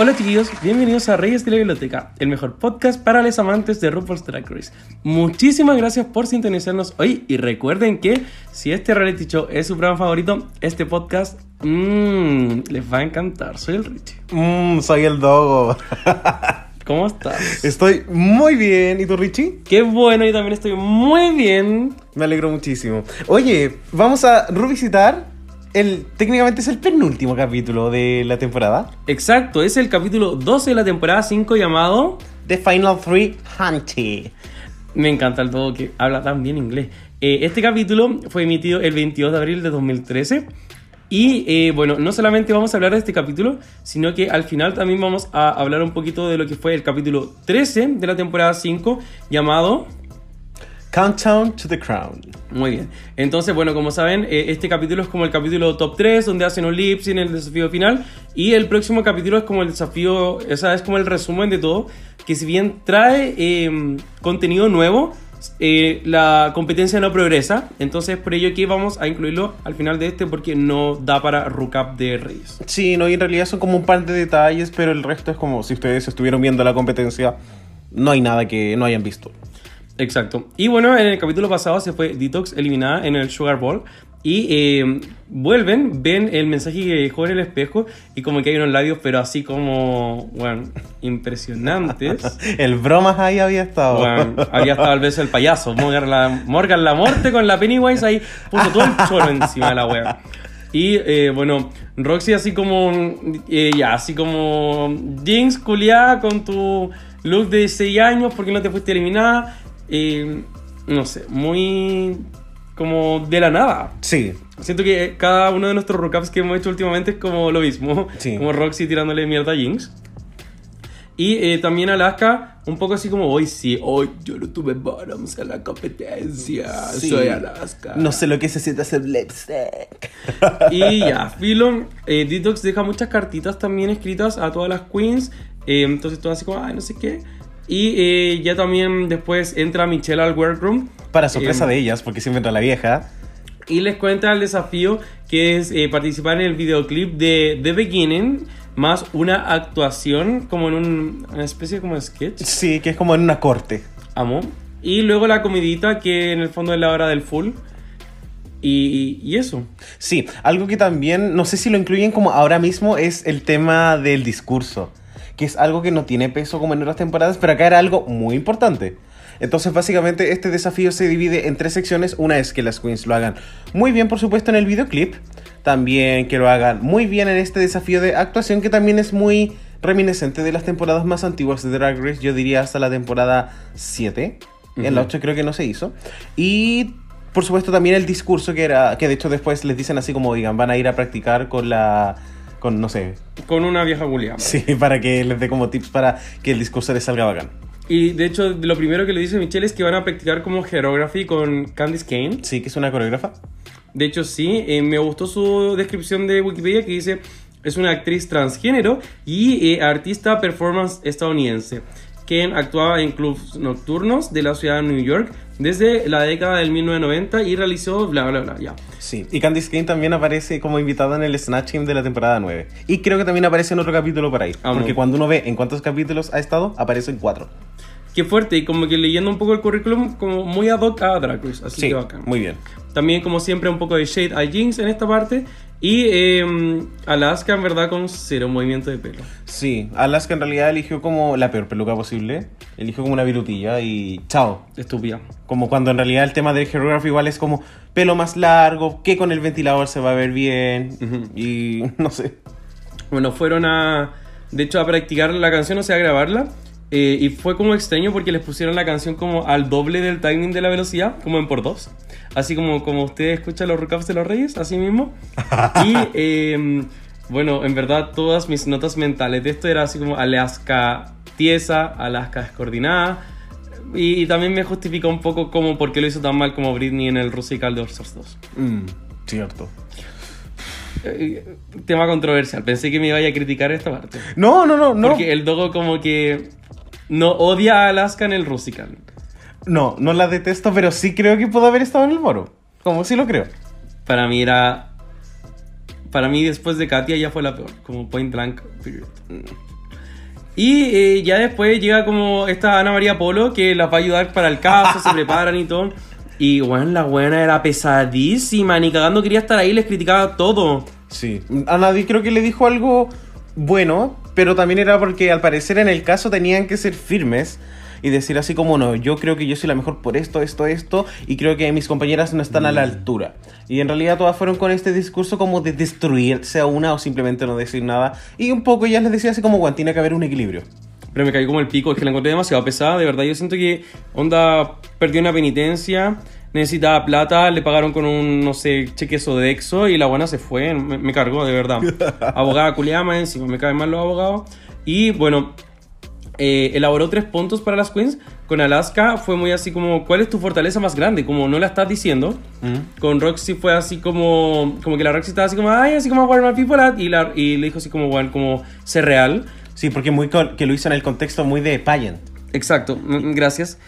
Hola chiquillos, bienvenidos a Reyes de la Biblioteca, el mejor podcast para los amantes de RuPaul's Drag Race. Muchísimas gracias por sintonizarnos hoy y recuerden que si este reality show es su programa favorito, este podcast mmm, les va a encantar. Soy el Richie. Mmm, soy el Dogo. ¿Cómo estás? Estoy muy bien. ¿Y tú, Richie? Qué bueno, yo también estoy muy bien. Me alegro muchísimo. Oye, vamos a revisitar el, técnicamente es el penúltimo capítulo de la temporada. Exacto, es el capítulo 12 de la temporada 5 llamado The Final Three Hunty. Me encanta el todo que habla tan bien inglés. Eh, este capítulo fue emitido el 22 de abril de 2013. Y eh, bueno, no solamente vamos a hablar de este capítulo, sino que al final también vamos a hablar un poquito de lo que fue el capítulo 13 de la temporada 5, llamado Countdown to the Crown. Muy bien. Entonces, bueno, como saben, eh, este capítulo es como el capítulo top 3, donde hacen un lips en el desafío final. Y el próximo capítulo es como el desafío, esa es como el resumen de todo. Que si bien trae em, contenido nuevo, eh, la competencia no progresa. Entonces, por ello que vamos a incluirlo al final de este, porque no da para recap de Reyes. Sí, no, y en realidad son como un par de detalles, pero el resto es como si ustedes estuvieron viendo la competencia, no hay nada que no hayan visto. Exacto. Y bueno, en el capítulo pasado se fue Detox eliminada en el Sugar Bowl. Y eh, vuelven, ven el mensaje que dejó en el espejo y como que hay unos labios, pero así como, bueno, impresionantes. el bromas ahí había estado. Bueno, había estado el beso del payaso. Morgan la, Morgan la Morte con la Pennywise ahí puso todo el suelo encima de la wea. Y eh, bueno, Roxy así como, eh, ya, así como, Jinx culiada con tu look de 6 años porque no te fuiste eliminada no sé, muy como de la nada. Sí. Siento que cada uno de nuestros recaps que hemos hecho últimamente es como lo mismo. Sí. Como Roxy tirándole mierda a Jinx. Y eh, también Alaska, un poco así como, hoy sí, hoy yo no tuve bottoms en la competencia, soy Alaska. No sé lo que se siente hacer lipstick. Y ya, Philon, eh, Detox deja muchas cartitas también escritas a todas las queens. Eh, entonces todo así como, ay, no sé qué. Y eh, ya también después entra Michelle al workroom. Para sorpresa de ellas, porque siempre entra la vieja. Y les cuenta el desafío que es eh, participar en el videoclip de The Beginning, más una actuación como en un, una especie como de sketch. Sí, que es como en una corte. Amo. Y luego la comidita que en el fondo es la hora del full. Y, y, eso. Sí, algo que también, no sé si lo incluyen como ahora mismo, es el tema del discurso que es algo que no tiene peso como en otras temporadas, pero acá era algo muy importante. Entonces, básicamente, este desafío se divide en tres secciones. Una es que las queens lo hagan muy bien, por supuesto, en el videoclip. También que lo hagan muy bien en este desafío de actuación, que también es muy reminiscente de las temporadas más antiguas de Drag Race. Yo diría hasta la temporada 7. En la 8 creo que no se hizo. Y por supuesto también el discurso que era, que de hecho después les dicen así como digan, van a ir a practicar con la con, no sé. Con una vieja Julia. Sí, para que les dé como tips para que el discurso les salga bacán. Y de hecho, lo primero que le dice Michelle es que van a practicar como Hierography con Candice Kane. Sí, que es una coreógrafa. De hecho, sí. Eh, me gustó su descripción de Wikipedia que dice: es una actriz transgénero y eh, artista performance estadounidense. Kane actuaba en clubs nocturnos de la ciudad de New York desde la década del 1990 y realizó bla bla bla, ya. Sí, y Candice Kane también aparece como invitada en el Snatch Game de la temporada 9. Y creo que también aparece en otro capítulo por ahí. Porque cuando uno ve en cuántos capítulos ha estado, aparece en cuatro. Qué fuerte, y como que leyendo un poco el currículum, como muy ad hoc a Drag Race, así que bacán. Muy bien. También, como siempre, un poco de shade a Jinx en esta parte. Y eh, Alaska, en verdad, con cero movimiento de pelo. Sí, Alaska en realidad eligió como la peor peluca posible. Eligió como una virutilla y chao. Estúpida. Como cuando en realidad el tema del Hierography igual es como pelo más largo, que con el ventilador se va a ver bien. Y no sé. Bueno, fueron a. De hecho, a practicar la canción, o sea, a grabarla. Eh, y fue como extraño porque les pusieron la canción como al doble del timing de la velocidad, como en por dos. Así como, como ustedes escuchan los recaps de los reyes, así mismo. y eh, bueno, en verdad todas mis notas mentales de esto era así como Alaska tiesa, Alaska descoordinada. Y, y también me justifica un poco como por qué lo hizo tan mal como Britney en el Rusical de Stars 2. Mm, cierto. Eh, tema controversial. Pensé que me iba a criticar esta parte. No, no, no, no. Porque el Dogo como que no odia a Alaska en el Rusical. No, no la detesto, pero sí creo que pudo haber estado en el moro. Como sí lo creo. Para mí era... Para mí después de Katia ya fue la peor. Como point blank period. Y eh, ya después llega como esta Ana María Polo que las va a ayudar para el caso, se preparan y todo. Y bueno, la buena era pesadísima, ni cagando quería estar ahí, les criticaba todo. Sí. A nadie creo que le dijo algo bueno, pero también era porque al parecer en el caso tenían que ser firmes y decir así como no, yo creo que yo soy la mejor por esto, esto, esto, y creo que mis compañeras no están a la altura. Y en realidad todas fueron con este discurso como de destruirse a una o simplemente no decir nada. Y un poco ya les decía así como, bueno, tiene que haber un equilibrio. Pero me cayó como el pico, es que la encontré demasiado pesada, de verdad. Yo siento que Onda perdió una penitencia, necesitaba plata, le pagaron con un, no sé, cheque Sodexo y la buena se fue, me, me cargó, de verdad. Abogada culiama encima, me caen mal los abogados. Y bueno, eh, elaboró tres puntos para las queens. Con Alaska fue muy así como, ¿cuál es tu fortaleza más grande? Como no la estás diciendo. Con Roxy fue así como, como que la Roxy estaba así como, ay, así como, my people at? Y, la, y le dijo así como, bueno, como, ser real. Sí, porque muy con- que lo hizo en el contexto muy de pageant. Exacto, mm, gracias.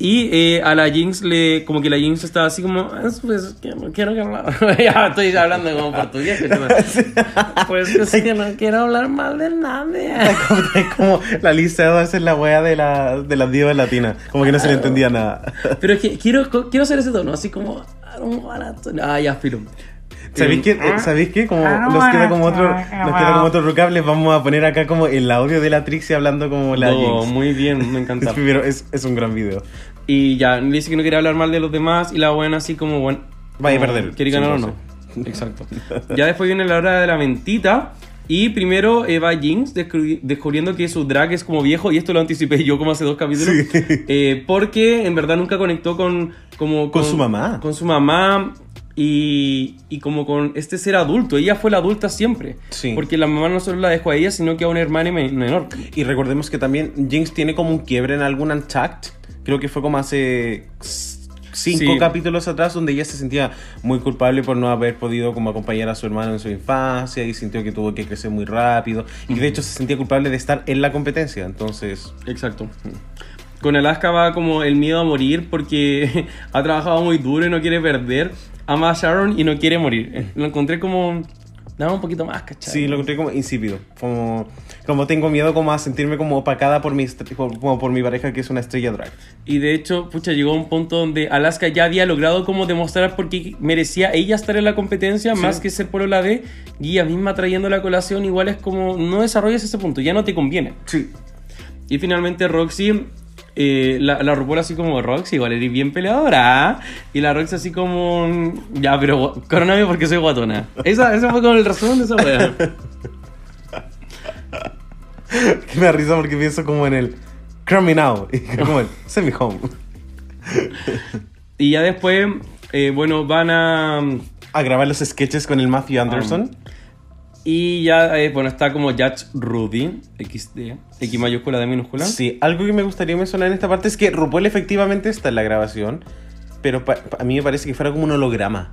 Y eh, a la Jinx le, como que la Jinx estaba así como, "Ah, pues que no quiero que hablar. ya estoy hablando como portugués. pues es que no quiero hablar mal de nadie. como, como la Lisa Edwards es la wea de, la, de las divas latinas. Como que no se le entendía nada. Pero es que quiero, quiero hacer ese tono, así como, to- Ah, ya, filo. ¿Sabéis qué? Eh, ¿Sabéis qué? Como nos queda como otro, nos queda como otro recap, les vamos a poner acá como el audio de la Trixie hablando como la No, Jinx. muy bien, me encanta. Pero es, es un gran video. Y ya, dice que no quiere hablar mal de los demás y la buena así como, bueno... Vaya a perder, ¿Quiere ganar o no? Exacto. Ya después viene la hora de la mentita y primero Eva Jinx descubri- descubriendo que su drag es como viejo y esto lo anticipé yo como hace dos capítulos. Sí. Eh, porque en verdad nunca conectó con... Como, Con su mamá. Con su mamá y, y como con este ser adulto. Ella fue la adulta siempre. Sí. Porque la mamá no solo la dejó a ella, sino que a una hermana men- menor. Y recordemos que también Jinx tiene como un quiebre en algún Untact. Creo que fue como hace cinco Sí. capítulos atrás donde ella se sentía muy culpable por no haber podido como acompañar a su hermano en su infancia y sintió que tuvo que crecer muy rápido y de hecho se sentía culpable de estar en la competencia. Entonces, Exacto. Con Alaska va como el miedo a morir porque ha trabajado muy duro y no quiere perder. Ama a Sharon y no quiere morir. Lo encontré como... Dame un poquito más, ¿cachai? sí, lo encontré como insípido. Como, como tengo miedo como a sentirme como opacada por mi, por, como por mi pareja que es una estrella drag. Y de hecho, pucha, llegó a un punto donde Alaska ya había logrado como demostrar por qué merecía ella estar en la competencia Sí. más que ser por la de y ella misma trayendo la colación igual es como no desarrollas ese punto, ya no te conviene. Sí. Y finalmente Roxy, eh, la, la RuPaul así como Roxy, igual eres bien peleadora. ¿ah?". Y la Roxy así como, ya, pero coroname porque soy guatona. Esa, ese fue como el resumen de esa wea. Me da risa porque pienso como en el Me Now. Y como el Send Me Home. Y ya después, eh, bueno, van a... A grabar los sketches con el Matthew Anderson. Y ya, eh, bueno, está como Judge Rudy, XD, X mayúscula, D minúscula. Sí, algo que me gustaría mencionar en esta parte es que RuPaul efectivamente está en la grabación, pero a mí me parece que fuera como un holograma.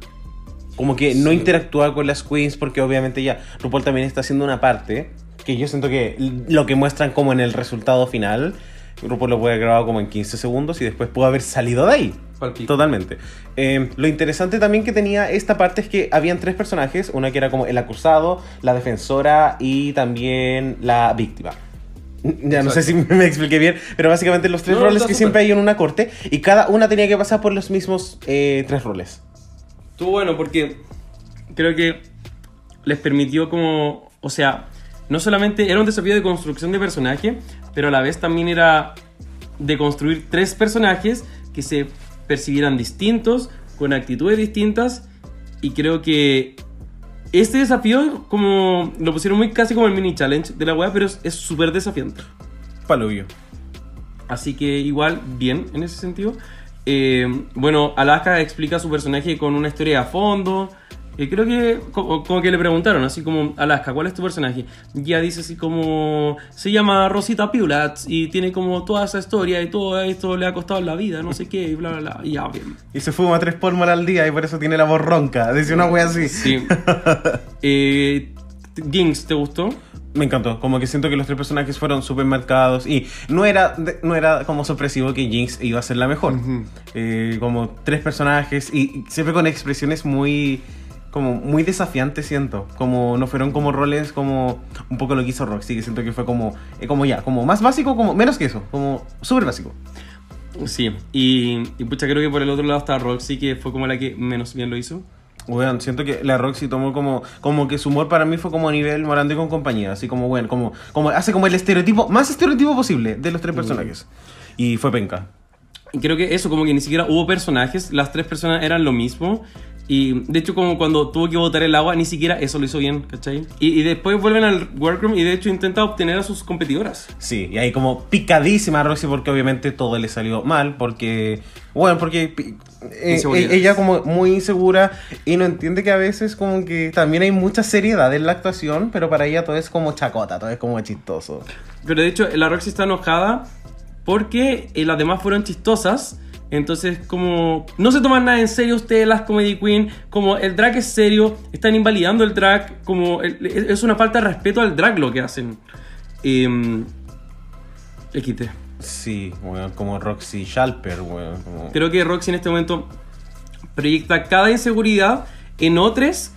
Como que no Sí. interactúa con las queens porque obviamente ya RuPaul también está haciendo una parte que yo siento que lo que muestran como en el resultado final, RuPaul lo puede haber grabado como en 15 segundos y después pudo haber salido de ahí. Totalmente. Eh, lo interesante también que tenía esta parte es que habían tres personajes, una que era como el acusado, la defensora y también la víctima. Ya no sé si me expliqué bien, pero básicamente los tres No, roles que siempre hay en una corte y cada una tenía que pasar por los mismos eh, tres roles. Estuvo bueno porque creo que les permitió como, o sea, no solamente era un desafío de construcción de personaje, pero a la vez también era de construir tres personajes que se percibieran distintos, con actitudes distintas, y creo que este desafío como lo pusieron muy casi como el mini challenge de la web, pero es súper desafiante. Palubio. Así que igual, bien en ese sentido. Eh, bueno, Alaska explica su personaje con una historia a fondo. Creo que como, como que le preguntaron, así como, Alaska, ¿cuál es tu personaje? Y ella dice así como, se llama Rosita Piulats y tiene como toda esa historia y todo esto le ha costado la vida, no sé qué, y bla, bla, bla. Y ya, bien. Y se fuma tres polmos al día y por eso tiene la voz ronca. Dice una wea así. Sí. eh, Jinx, ¿te gustó? Me encantó, como que siento que los tres personajes fueron súper marcados y no era, no era como sorpresivo que Jinx iba a ser la mejor. Eh, como tres personajes y siempre con expresiones muy como muy desafiantes siento, como no fueron como roles como un poco lo que hizo Roxy, que siento que fue como eh, como ya, como más básico, como menos que eso, como súper básico. Sí, y, y pucha, creo que por el otro lado está Roxy, que fue como la que menos bien lo hizo. Bueno, siento que la Roxy tomó como, como que su humor para mí fue como a nivel Morandé con compañía, así como bueno, como, como hace como el estereotipo, más estereotipo posible de los tres personajes. Y fue penca. Y creo que eso, como que ni siquiera hubo personajes, las tres personas eran lo mismo. Y de hecho, como cuando tuvo que botar el agua, ni siquiera eso lo hizo bien, ¿cachai? Y, y después vuelven al workroom y de hecho intenta obtener a sus competidoras. Sí, y ahí como picadísima Roxy porque obviamente todo le salió mal, porque, bueno, porque eh, ella como muy insegura y no entiende que a veces como que también hay mucha seriedad en la actuación, pero para ella todo es como chacota, todo es como chistoso. Pero de hecho, la Roxy está enojada porque eh, las demás fueron chistosas. Entonces, como no se toman nada en serio ustedes, las Comedy Queen, como el drag es serio, están invalidando el drag, como el- es una falta de respeto al drag lo que hacen. Em, XT. Sí, bueno, como Roxy Shalper, bueno, como... Creo que Roxy en este momento proyecta cada inseguridad en otros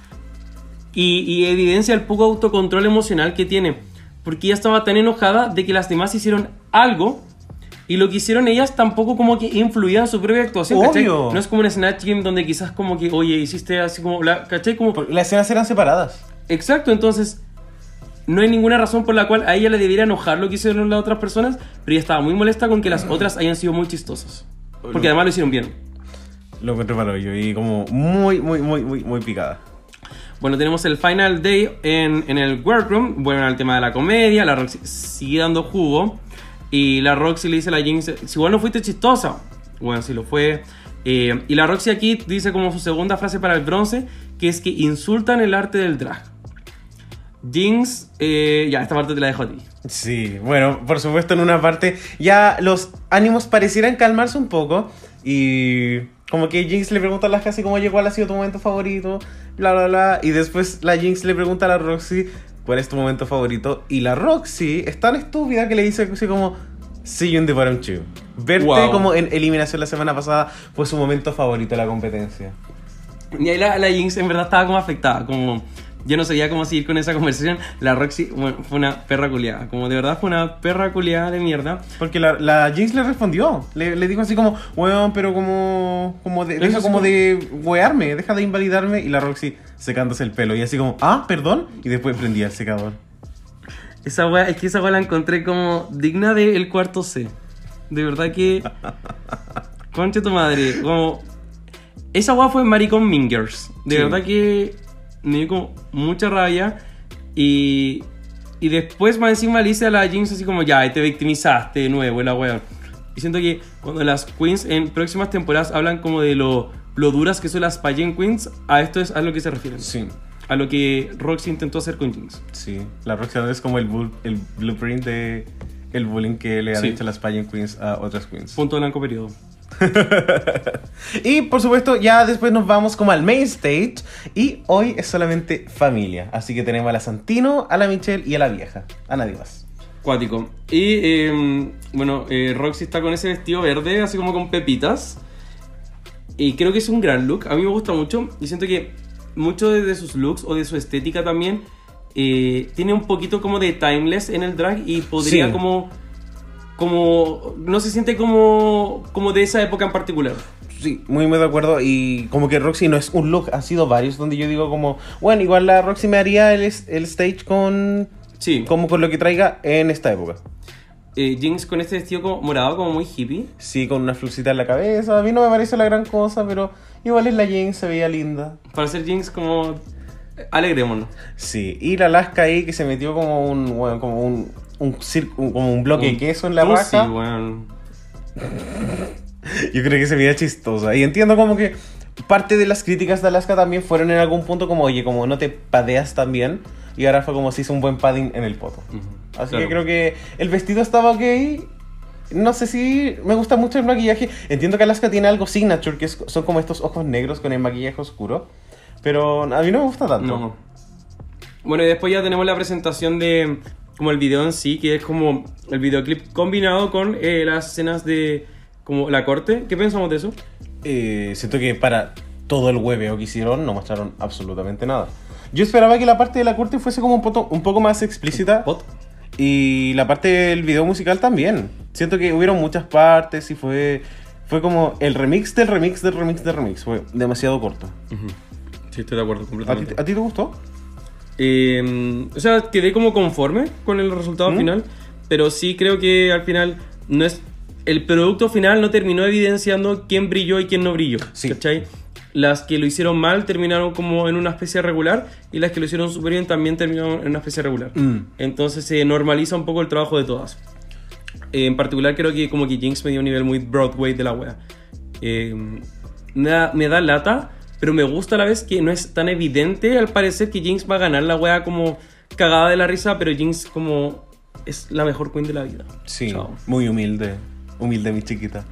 y, y evidencia el poco autocontrol emocional que tiene. Porque ella estaba tan enojada de que las demás hicieron algo y lo que hicieron ellas tampoco como que influía en su propia actuación. ¿cachai? Obvio. No es como en Snatch Game donde quizás como que, oye, hiciste así como, la, ¿cachai? Como, Porque Las escenas eran separadas. Exacto, entonces no hay ninguna razón por la cual a ella le debiera enojar lo que hicieron las otras personas, pero ella estaba muy molesta con que las otras hayan sido muy chistosas. Porque además lo hicieron bien. Lo encontré yo y como muy, muy, muy, muy, muy picada. Bueno, tenemos el final day en, en el workroom. Vuelven al tema de la comedia. La Roxy sigue dando jugo. Y la Roxy le dice a la Jinx: Si igual no fuiste chistosa. Bueno, sí lo fue. Eh, y la Roxy aquí dice como su segunda frase para el bronce: que es que insultan el arte del drag. Jinx, eh, ya, esta parte te la dejo a ti. Sí, bueno, por supuesto en una parte ya los ánimos parecieran calmarse un poco y como que Jinx le pregunta a la casi como cuál ha sido tu momento favorito, bla bla bla, y después la Jinx le pregunta a la Roxy cuál es tu momento favorito y la Roxy es tan estúpida que le dice así como See you in the bottom two. Verte Wow. como en eliminación la semana pasada fue su momento favorito de la competencia. Y ahí la, la Jinx en verdad estaba como afectada, como yo no sabía cómo seguir con esa conversación. La Roxy bueno, fue una perra culiada, como de verdad fue una perra culiada de mierda. Porque la, la Jinx le respondió. Le, le dijo así como, weón, pero como. como de, deja como de wearme, deja de invalidarme. Y la Roxy secándose el pelo. Y así como, ah, perdón. Y después prendía el secador. Esa wea, es que esa wea la encontré como digna del cuarto C. De verdad que. Conche tu madre. Como. Esa wea fue Maricon Mingers. De Sí. verdad que me dio como mucha rabia. Y. Y después más encima le hice a la Jinx así como ya, te victimizaste de nuevo, la wea. Y siento que cuando las queens en próximas temporadas hablan como de lo, lo duras que son las pageant queens, a esto es a lo que se refieren. Sí, A lo que Roxy intentó hacer con Jinx. sí. La Roxy es como el, el blueprint de el bullying que le han Sí. hecho las pageant queens a otras queens. Punto blanco periodo. y por supuesto, ya después nos vamos como al main stage. Y hoy es solamente familia. Así que tenemos a la Santino, a la Michelle y a la vieja. A nadie más. Cuático. Y eh, bueno, eh, Roxy está con ese vestido verde, así como con pepitas. Y creo que es un gran look. A mí me gusta mucho. Y siento que mucho de, de sus looks o de su estética también eh, tiene un poquito como de timeless en el drag y podría Sí. como. Como. No se siente como. Como de esa época en particular. Sí, muy, muy de acuerdo. Y como que Roxy no es un look, ha sido varios donde yo digo como, bueno, igual la Roxy me haría el, el stage con, Sí. como con lo que traiga en esta época. Eh, Jinx con este vestido como morado, como muy hippie. Sí, con una flucita en la cabeza. A mí no me parece la gran cosa, pero igual es la Jane, se veía linda. Para ser Jinx como... Alegrémonos. Sí, y la Alaska ahí que se metió como un, bueno, como un, un, como un bloque de queso en la tusi, raja. weón. Yo creo que se veía chistosa. Y entiendo como que parte de las críticas de Alaska también fueron en algún punto como, oye, como no te padeas tan bien. Y ahora fue como si hizo un buen padding en el poto. Así Claro. que creo que el vestido estaba ok. No sé si me gusta mucho el maquillaje. Entiendo que Alaska tiene algo signature, que es- son como estos ojos negros con el maquillaje oscuro. Pero a mí no me gusta tanto. No. Bueno, y después ya tenemos la presentación de como el video en sí, que es como el videoclip combinado con eh, las escenas de como la corte. ¿Qué pensamos de eso? Eh, siento que para todo el hueveo que hicieron no mostraron absolutamente nada. Yo esperaba que la parte de la corte fuese como un, poto- un poco más explícita. Pot. Y la parte del video musical también. Siento que hubieron muchas partes y fue, fue como el remix del remix del remix del remix. Fue demasiado corto. Sí, estoy de acuerdo ¿A ti, completamente. a ti te gustó? Eh, o sea, quedé como conforme con el resultado ¿Mm? final, pero sí creo que al final no es el producto final no terminó evidenciando quién brilló y quién no brilló. Sí. ¿cachai? Las que lo hicieron mal terminaron como en una especie regular y las que lo hicieron súper bien también terminaron en una especie regular. Mm. Entonces se normaliza un poco el trabajo de todas. Eh, en particular creo que como que Jinx me dio un nivel muy Broadway de la wea. Eh, me, da, me da lata, pero me gusta a la vez que no es tan evidente al parecer que Jinx va a ganar la wea como cagada de la risa, pero Jinx como es la mejor queen de la vida. Sí, Chao. muy humilde. Humilde, mi chiquita.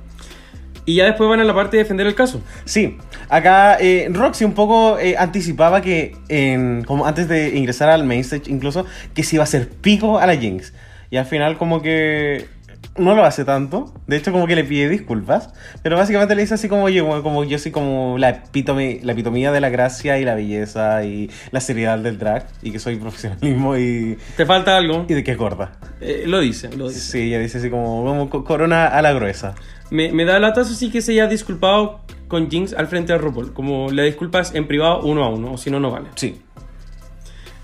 Y ya después van a la parte de defender el caso. Sí, acá eh, Roxy un poco eh, anticipaba que, como antes de ingresar al main stage incluso, que se iba a hacer pico a la Jinx. Y al final como que no lo hace tanto. De hecho como que le pide disculpas. Pero básicamente le dice así como yo, como, como yo soy como la, la epitomía de la gracia y la belleza y la seriedad del drag. Y que soy profesionalismo y, Te falta algo. y de que es gorda. Eh, lo dice, lo dice. Sí, ella dice así como, como co- corona a la gruesa. Me, me da lata eso sí que se haya disculpado con Jinx al frente de RuPaul. Como la disculpas en privado uno a uno, o si no, no vale. Sí.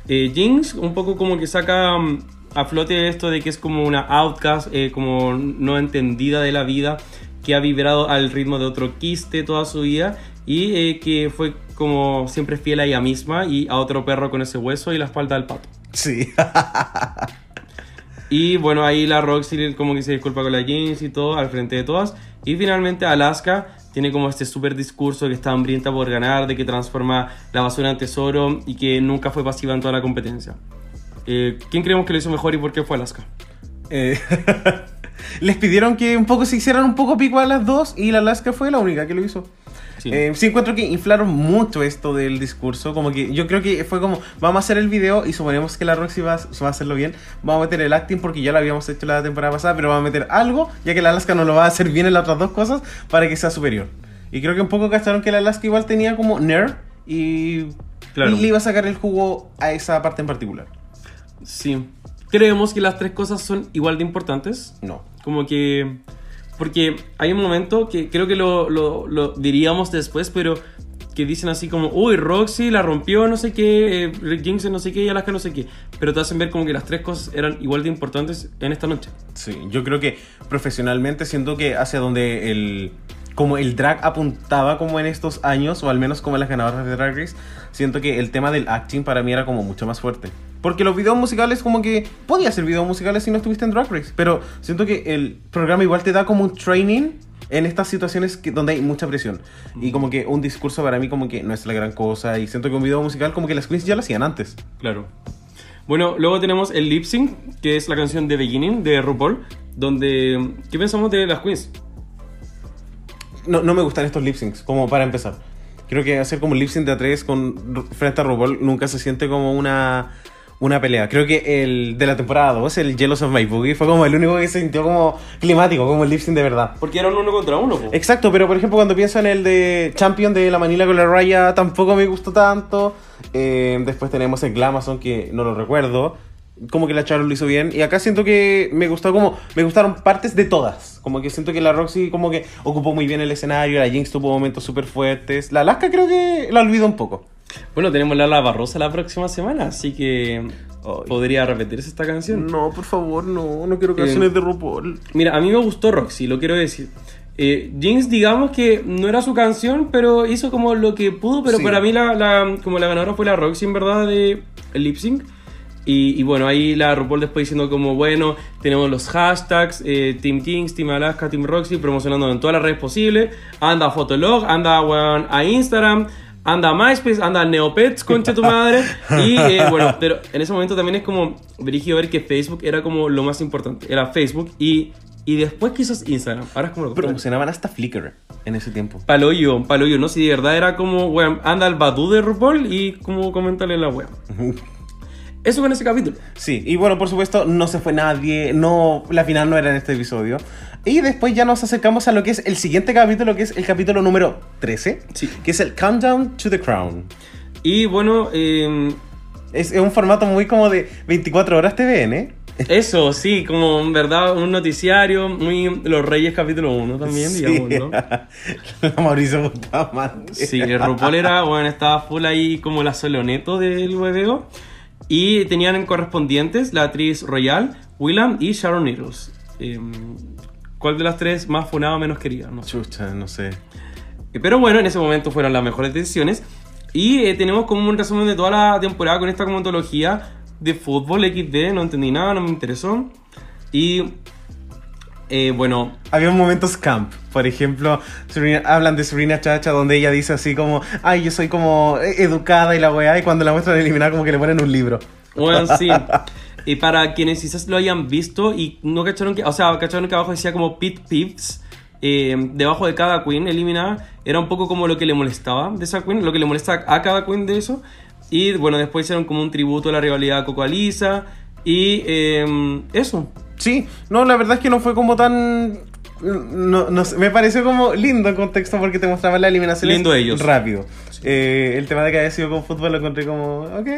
Eh, Jinx un poco como que saca mm, a flote esto de que es como una outcast, eh, como no entendida de la vida, que ha vibrado al ritmo de otro quiste toda su vida y eh, que fue como siempre fiel a ella misma y a otro perro con ese hueso y la espalda del pato. Sí. Y bueno, ahí la Roxy como que se disculpa con la Jinx y todo al frente de todas. Y finalmente Alaska tiene como este súper discurso que está hambrienta por ganar, de que transforma la basura en tesoro y que nunca fue pasiva en toda la competencia. Eh, ¿Quién creemos que lo hizo mejor y por qué fue Alaska? Eh, les pidieron que un poco se hicieran un poco pico a las dos y la Alaska fue la única que lo hizo. Sí. Eh, sí encuentro que inflaron mucho esto del discurso, como que yo creo que fue como, vamos a hacer el video y suponemos que la Roxy va, a- va a hacerlo bien, vamos a meter el acting porque ya lo habíamos hecho la temporada pasada, pero vamos a meter algo, ya que la Alaska no lo va a hacer bien en las otras dos cosas, para que sea superior. Y creo que un poco cacharon que la Alaska igual tenía como nerd y, Claro. y le iba a sacar el jugo a esa parte en particular. Sí. Creemos que las tres cosas son igual de importantes. No. Como que... Porque hay un momento que creo que lo, lo- lo diríamos después, pero que dicen así como, uy, Roxy la rompió, no sé qué, eh, Jinx no sé qué y Alaska no sé qué. Pero te hacen ver como que las tres cosas eran igual de importantes en esta noche. Sí, yo creo que profesionalmente siento que hacia donde el como el drag apuntaba como en estos años o al menos como en las ganadoras de Drag Race, siento que el tema del acting para mí era como mucho más fuerte. Porque los videos musicales como que podía ser videos musicales si no estuviste en Drag Race, pero siento que el programa igual te da como un training en estas situaciones que, donde hay mucha presión. Y como que un discurso para mí como que no es la gran cosa y siento que un video musical como que las queens ya lo hacían antes. Claro. Bueno, luego tenemos el lip sync, que es la canción de Beginning de RuPaul, donde... ¿Qué pensamos de las queens? no, no me gustan estos lip syncs, como para empezar. Creo que hacer como un lip sync de a tres con, frente a RuPaul nunca se siente como una, una pelea. Creo que el de la temporada 2, el Jealous of My Boogie, fue como el único que se sintió como climático, como el lip de verdad. Porque eran uno contra uno, po. Exacto, pero por ejemplo cuando pienso en el de Champion de la Manila con la Raya, tampoco me gustó tanto. Eh, después tenemos el Glamazon, que no lo recuerdo. Como que la Charlotte lo hizo bien. Y acá siento que me gustó como... Me gustaron partes de todas. Como que siento que la Roxy como que ocupó muy bien el escenario. La Jinx tuvo momentos súper fuertes. La Alaska creo que la olvidó un poco. Bueno, tenemos la Barrosa la próxima semana, así que Ay. podría repetirse esta canción. No, por favor, no. No quiero canciones de RuPaul. Mira, a mí me gustó Roxy, lo quiero decir. Eh, Jinx, digamos que no era su canción, pero hizo como lo que pudo, pero Sí. para mí la, la- como la ganadora fue la Roxy, en verdad, de lip sync. Y, y bueno, ahí la RuPaul después diciendo como, bueno, tenemos los hashtags, eh, Team Kings, Team Alaska, Team Roxy, promocionando en todas las redes posibles. Anda a Fotolog, anda weón, a Instagram, anda MySpace, anda Neopets, concha tu madre. Y eh, bueno, pero en ese momento también es como brígido ver que Facebook era como lo más importante. Era Facebook y, y después quizás Instagram. Ahora es como lo Promocionaban hasta Flickr en ese tiempo. Paloyo, paloyo, ¿no? Si de verdad era como, weón, anda al Badu de RuPaul y como comentarle la weón. Eso con ese capítulo. Sí, y bueno, por supuesto, no se fue nadie, no, la final no era en este episodio. Y después ya nos acercamos a lo que es el siguiente capítulo, que es el capítulo número 13, Sí. que es el Countdown to the Crown. Y bueno, eh, Es, es un formato muy como de 24 horas TVN. ¿eh? eso, sí, como en verdad un noticiario, muy Los Reyes capítulo 1 también, Sí. digamos, ¿no? La Mauricio Bustamante. Sí, el RuPaul era, bueno, estaba full ahí como la soloneto del hueveo. Y tenían en correspondientes la actriz Royal, Willam y Sharon Needles. Eh, ¿Cuál de las tres más funada o menos quería? No sé. Chucha, no sé. Eh, Pero bueno, en ese momento fueron las mejores decisiones. Y eh, tenemos como un resumen de toda la temporada con esta como antología de fútbol XD. No entendí nada, no me interesó. Y eh, bueno, Había momentos camp. Por ejemplo, Serena- hablan de Serena Chacha, donde ella dice así como, ay, yo soy como eh, educada y la weá, y cuando la muestran eliminada, como que le ponen un libro. Bueno, sí. Y para quienes quizás lo hayan visto y no cacharon que, o sea, cacharon que abajo decía como Pit Pips, eh, debajo de cada queen eliminada, era un poco como lo que le molestaba de esa queen, lo que le molesta a cada queen de eso. Y bueno, después hicieron como un tributo a la rivalidad Coco Alisa y eh, eso. Sí, no, la verdad es que no fue como tan. No, no sé, me pareció como lindo el contexto porque te mostraba la eliminación Lindo ellos. rápido. Eh, el tema de que haya sido con fútbol lo encontré como, ok.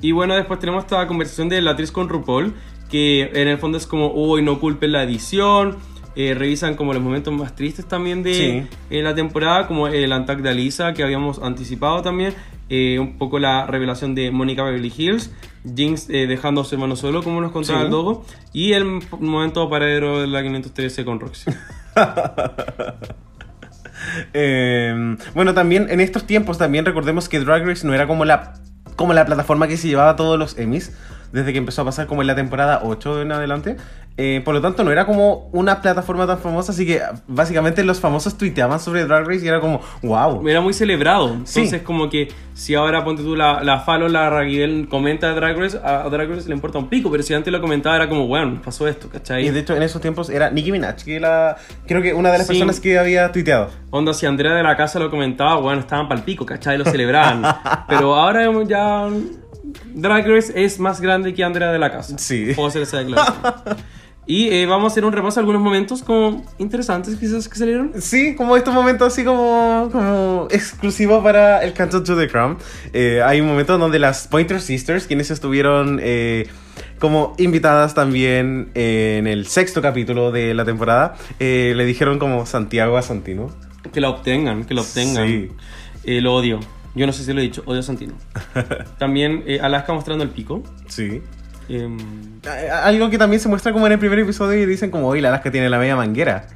Y bueno, después tenemos esta conversación de la actriz con RuPaul, que en el fondo es como, uy, no culpen la edición. Eh, revisan como los momentos más tristes también de Sí. eh, la temporada, como el antac de Alisa, que habíamos anticipado también. eh, un poco la revelación de Mónica Beverly Hills. Jinx eh, dejando a su hermano solo, como nos contaba Sí. el Dogo. Y el momento paradero de la 513 con Roxy. Eh, bueno, también en estos tiempos también recordemos que Drag Race no era como la, como la plataforma que se llevaba todos los Emmys, desde que empezó a pasar como en la temporada 8 en adelante. Eh, por lo tanto, no era como una plataforma tan famosa, así que básicamente los famosos tuiteaban sobre Drag Race y era como, wow. Era muy celebrado. Sí. Entonces, como que si ahora ponte tú la, la Fallon, la Raguibel comenta Drag Race, a a Drag Race le importa un pico, pero si antes lo comentaba era como, bueno, pasó esto, ¿cachai? Y de hecho, en esos tiempos era Nicki Minaj, que la, creo que una de las Sí. personas que había tuiteado. Onda, si Andrea de la casa lo comentaba, bueno, estaban pal pico, ¿cachai? Lo celebraban. Pero ahora ya. Drag Race es más grande que Andrea de la casa. Sí. Puedo hacer esa declaración. y eh, vamos a hacer un repaso a algunos momentos como interesantes, quizás que salieron. Sí, como estos momentos así como, como exclusivos para el Countdown to the Crown. Eh, hay un momento donde las Pointer Sisters, quienes estuvieron eh, como invitadas también en el sexto capítulo de la temporada, eh, le dijeron como Santiago a Santino. Que la obtengan, que la obtengan. Sí. Eh, lo odio. Yo no sé si lo he dicho, odio a Santino. También eh, Alaska mostrando el pico. Sí. Em, Algo que también se muestra como en el primer episodio y dicen como, oye, la Alaska tiene la media manguera.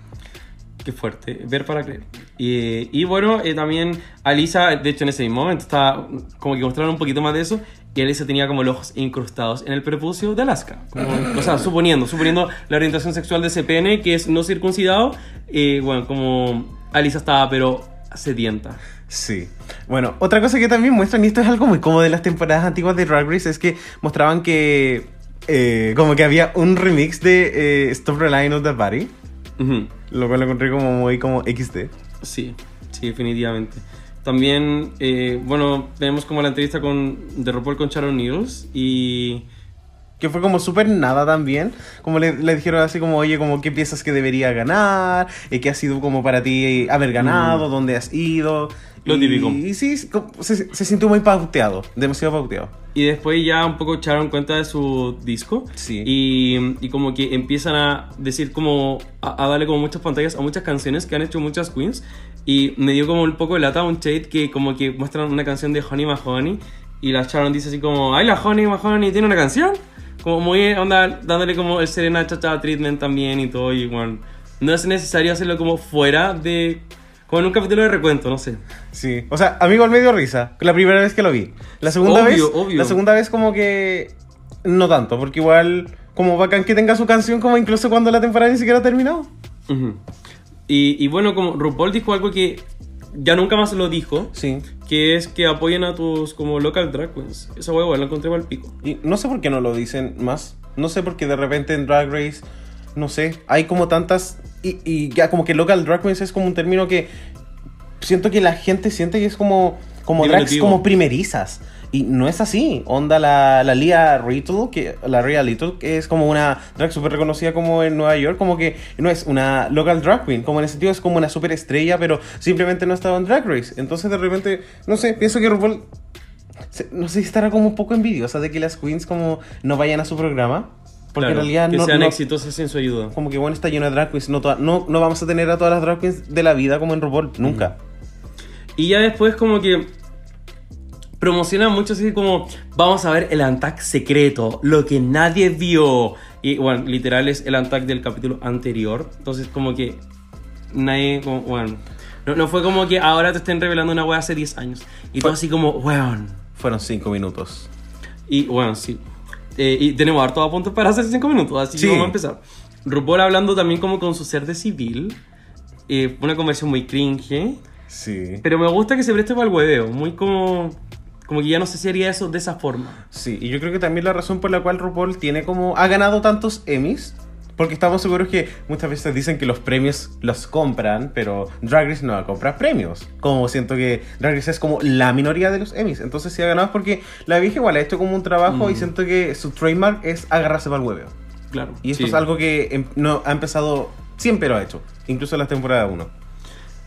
Qué fuerte, ver para creer. Y, y bueno, eh, también Alisa, de hecho en ese mismo momento estaba como que mostraron un poquito más de eso. Y Alisa tenía como los ojos incrustados en el prepucio de Alaska. Como- o sea, suponiendo, suponiendo la orientación sexual de ese pene que es no circuncidado. eh, bueno, como Alisa estaba pero sedienta. Sí. Bueno, otra cosa que también muestran, y esto es algo muy como de las temporadas antiguas de Drag Race, es que mostraban que eh, como que había un remix de eh, Stop Relying on the Body, Ujú. lo cual lo encontré como muy como XD. Sí, sí, definitivamente. También, eh, bueno, tenemos como la entrevista con, de RuPaul con Sharon Needles y... Que fue como súper nada también. Como le, le dijeron así como, oye, como qué piensas que debería ganar, y qué ha sido como para ti haber ganado, dónde has ido. Lo y, típico. Y sí, se, se sintió muy pauteado, demasiado pauteado. Y después ya un poco echaron cuenta de su disco. Sí. Y, y como que empiezan a decir como... A, a darle como muchas pantallas a muchas canciones que han hecho muchas queens. Y me dio como un poco de lata un shade que como que muestran una canción de Honey Mahoney. Y la Sharon dice así como... ¡Ay, la Honey Mahoney tiene una canción! Como muy onda dándole como el Serena Chacha treatment también y todo. Y bueno, no es necesario hacerlo como fuera de... Como en un capítulo de recuento, no sé. Sí. O sea, a mí igual me dio risa. La primera vez que lo vi. La segunda Obvio, vez. obvio. La segunda vez como que. No tanto, porque igual. Como bacán que tenga su canción, como incluso cuando la temporada ni siquiera ha terminado. Y, y bueno, como RuPaul dijo algo que ya nunca más lo dijo, Sí. que es que apoyen a tus como local drag queens. Esa huevo la encontré mal pico. Y no sé por qué no lo dicen más. No sé por qué de repente en Drag Race, no sé, hay como tantas. Y, y ya como que local drag queens es como un término que siento que la gente siente que es como, como drags Diminutivo. como primerizas. Y no es así. Onda la, la Lia Little, que la Ria Little, que es como una drag súper reconocida como en Nueva York, como que no es una local drag queen, como en ese sentido es como una super estrella, pero simplemente no estaba en Drag Race. Entonces de repente, no sé, pienso que RuPaul se- no sé si estará como un poco envidiosa de que las queens como no vayan a su programa. Porque Claro, en realidad que no, sean no- exitosos sin su ayuda. como que bueno está lleno de drag queens. No, toda- no, no vamos a tener a todas las drag queens de la vida como en RuPaul. Nunca. Y ya después como que promociona mucho así como vamos a ver el Antac secreto, lo que nadie vio. Y bueno, literal es el Antac del capítulo anterior. Entonces como que nadie, como, bueno, no, no fue como que ahora te estén revelando una wea hace 10 años. Y todo así como, weón. Fueron cinco minutos. Y bueno, sí. Eh, y tenemos harto a punto para hacer 5 minutos, así Sí. que vamos a empezar. RuPaul hablando también como con su ser de civil. Eh, una conversión muy cringe. Sí. Pero me gusta que se preste para el hueveo, muy como... Como que ya no sé si haría eso de esa forma. Sí, y yo creo que también la razón por la cual RuPaul tiene como. ha ganado tantos Emmys. Porque estamos seguros que muchas veces dicen que los premios los compran, pero Drag Race no va a comprar premios. Como siento que Drag Race es como la minoría de los Emmys. Entonces sí ha ganado es porque la vieja igual ha hecho como un trabajo y Mm. siento que su trademark es agarrarse para el hueveo. Claro. Y esto sí. es algo que em- no, ha empezado, siempre lo ha hecho, incluso en la temporada 1.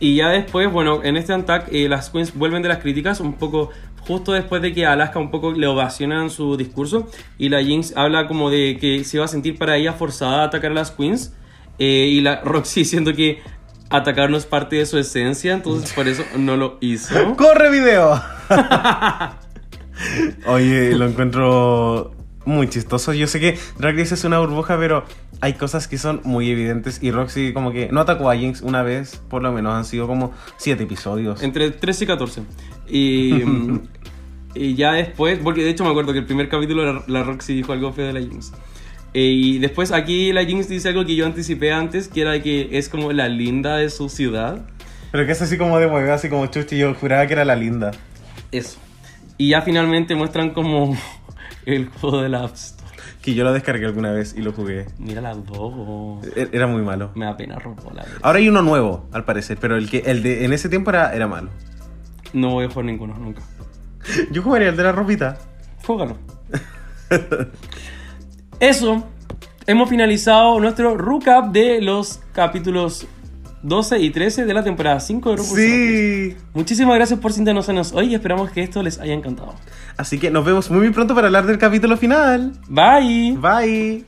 Y ya después, bueno, en este Antac eh, las queens vuelven de las críticas un poco justo después de que Alaska un poco le ovacionan su discurso y la Jinx habla como de que se iba a sentir para ella forzada a atacar a las queens eh, y la Roxy diciendo que atacar no es parte de su esencia, entonces por eso no lo hizo. ¡Corre video! Oye, lo encuentro muy chistoso. Yo sé que Drag Race es una burbuja, pero hay cosas que son muy evidentes. Y Roxy como que no atacó a Jinx una vez, por lo menos han sido como siete episodios. Entre 13 y 14. Y, y ya después, porque de hecho me acuerdo que el primer capítulo la, la Roxy dijo algo feo de la Jinx. Eh, y después aquí la Jinx dice algo que yo anticipé antes, que era que es como la linda de su ciudad. Pero que es así como de huevo, así como chuchi. Yo juraba que era la linda. Eso. Y ya finalmente muestran como el juego de la App Store. Que yo lo descargué alguna vez y lo jugué. Mira la logo. E- Era muy malo. Me da pena robo la verdad. Ahora hay uno nuevo, al parecer, pero el que el de en ese tiempo era, era malo. No voy a jugar ninguno, nunca. Yo jugaría el de la ropita. Juégalo. Eso. Hemos finalizado nuestro recap de los capítulos 12 y 13 de la temporada 5 de RuPaul's Drag Race. Sí. Muchísimas gracias por sintonizarnos hoy y esperamos que esto les haya encantado. Así que nos vemos muy pronto para hablar del capítulo final. Bye. Bye.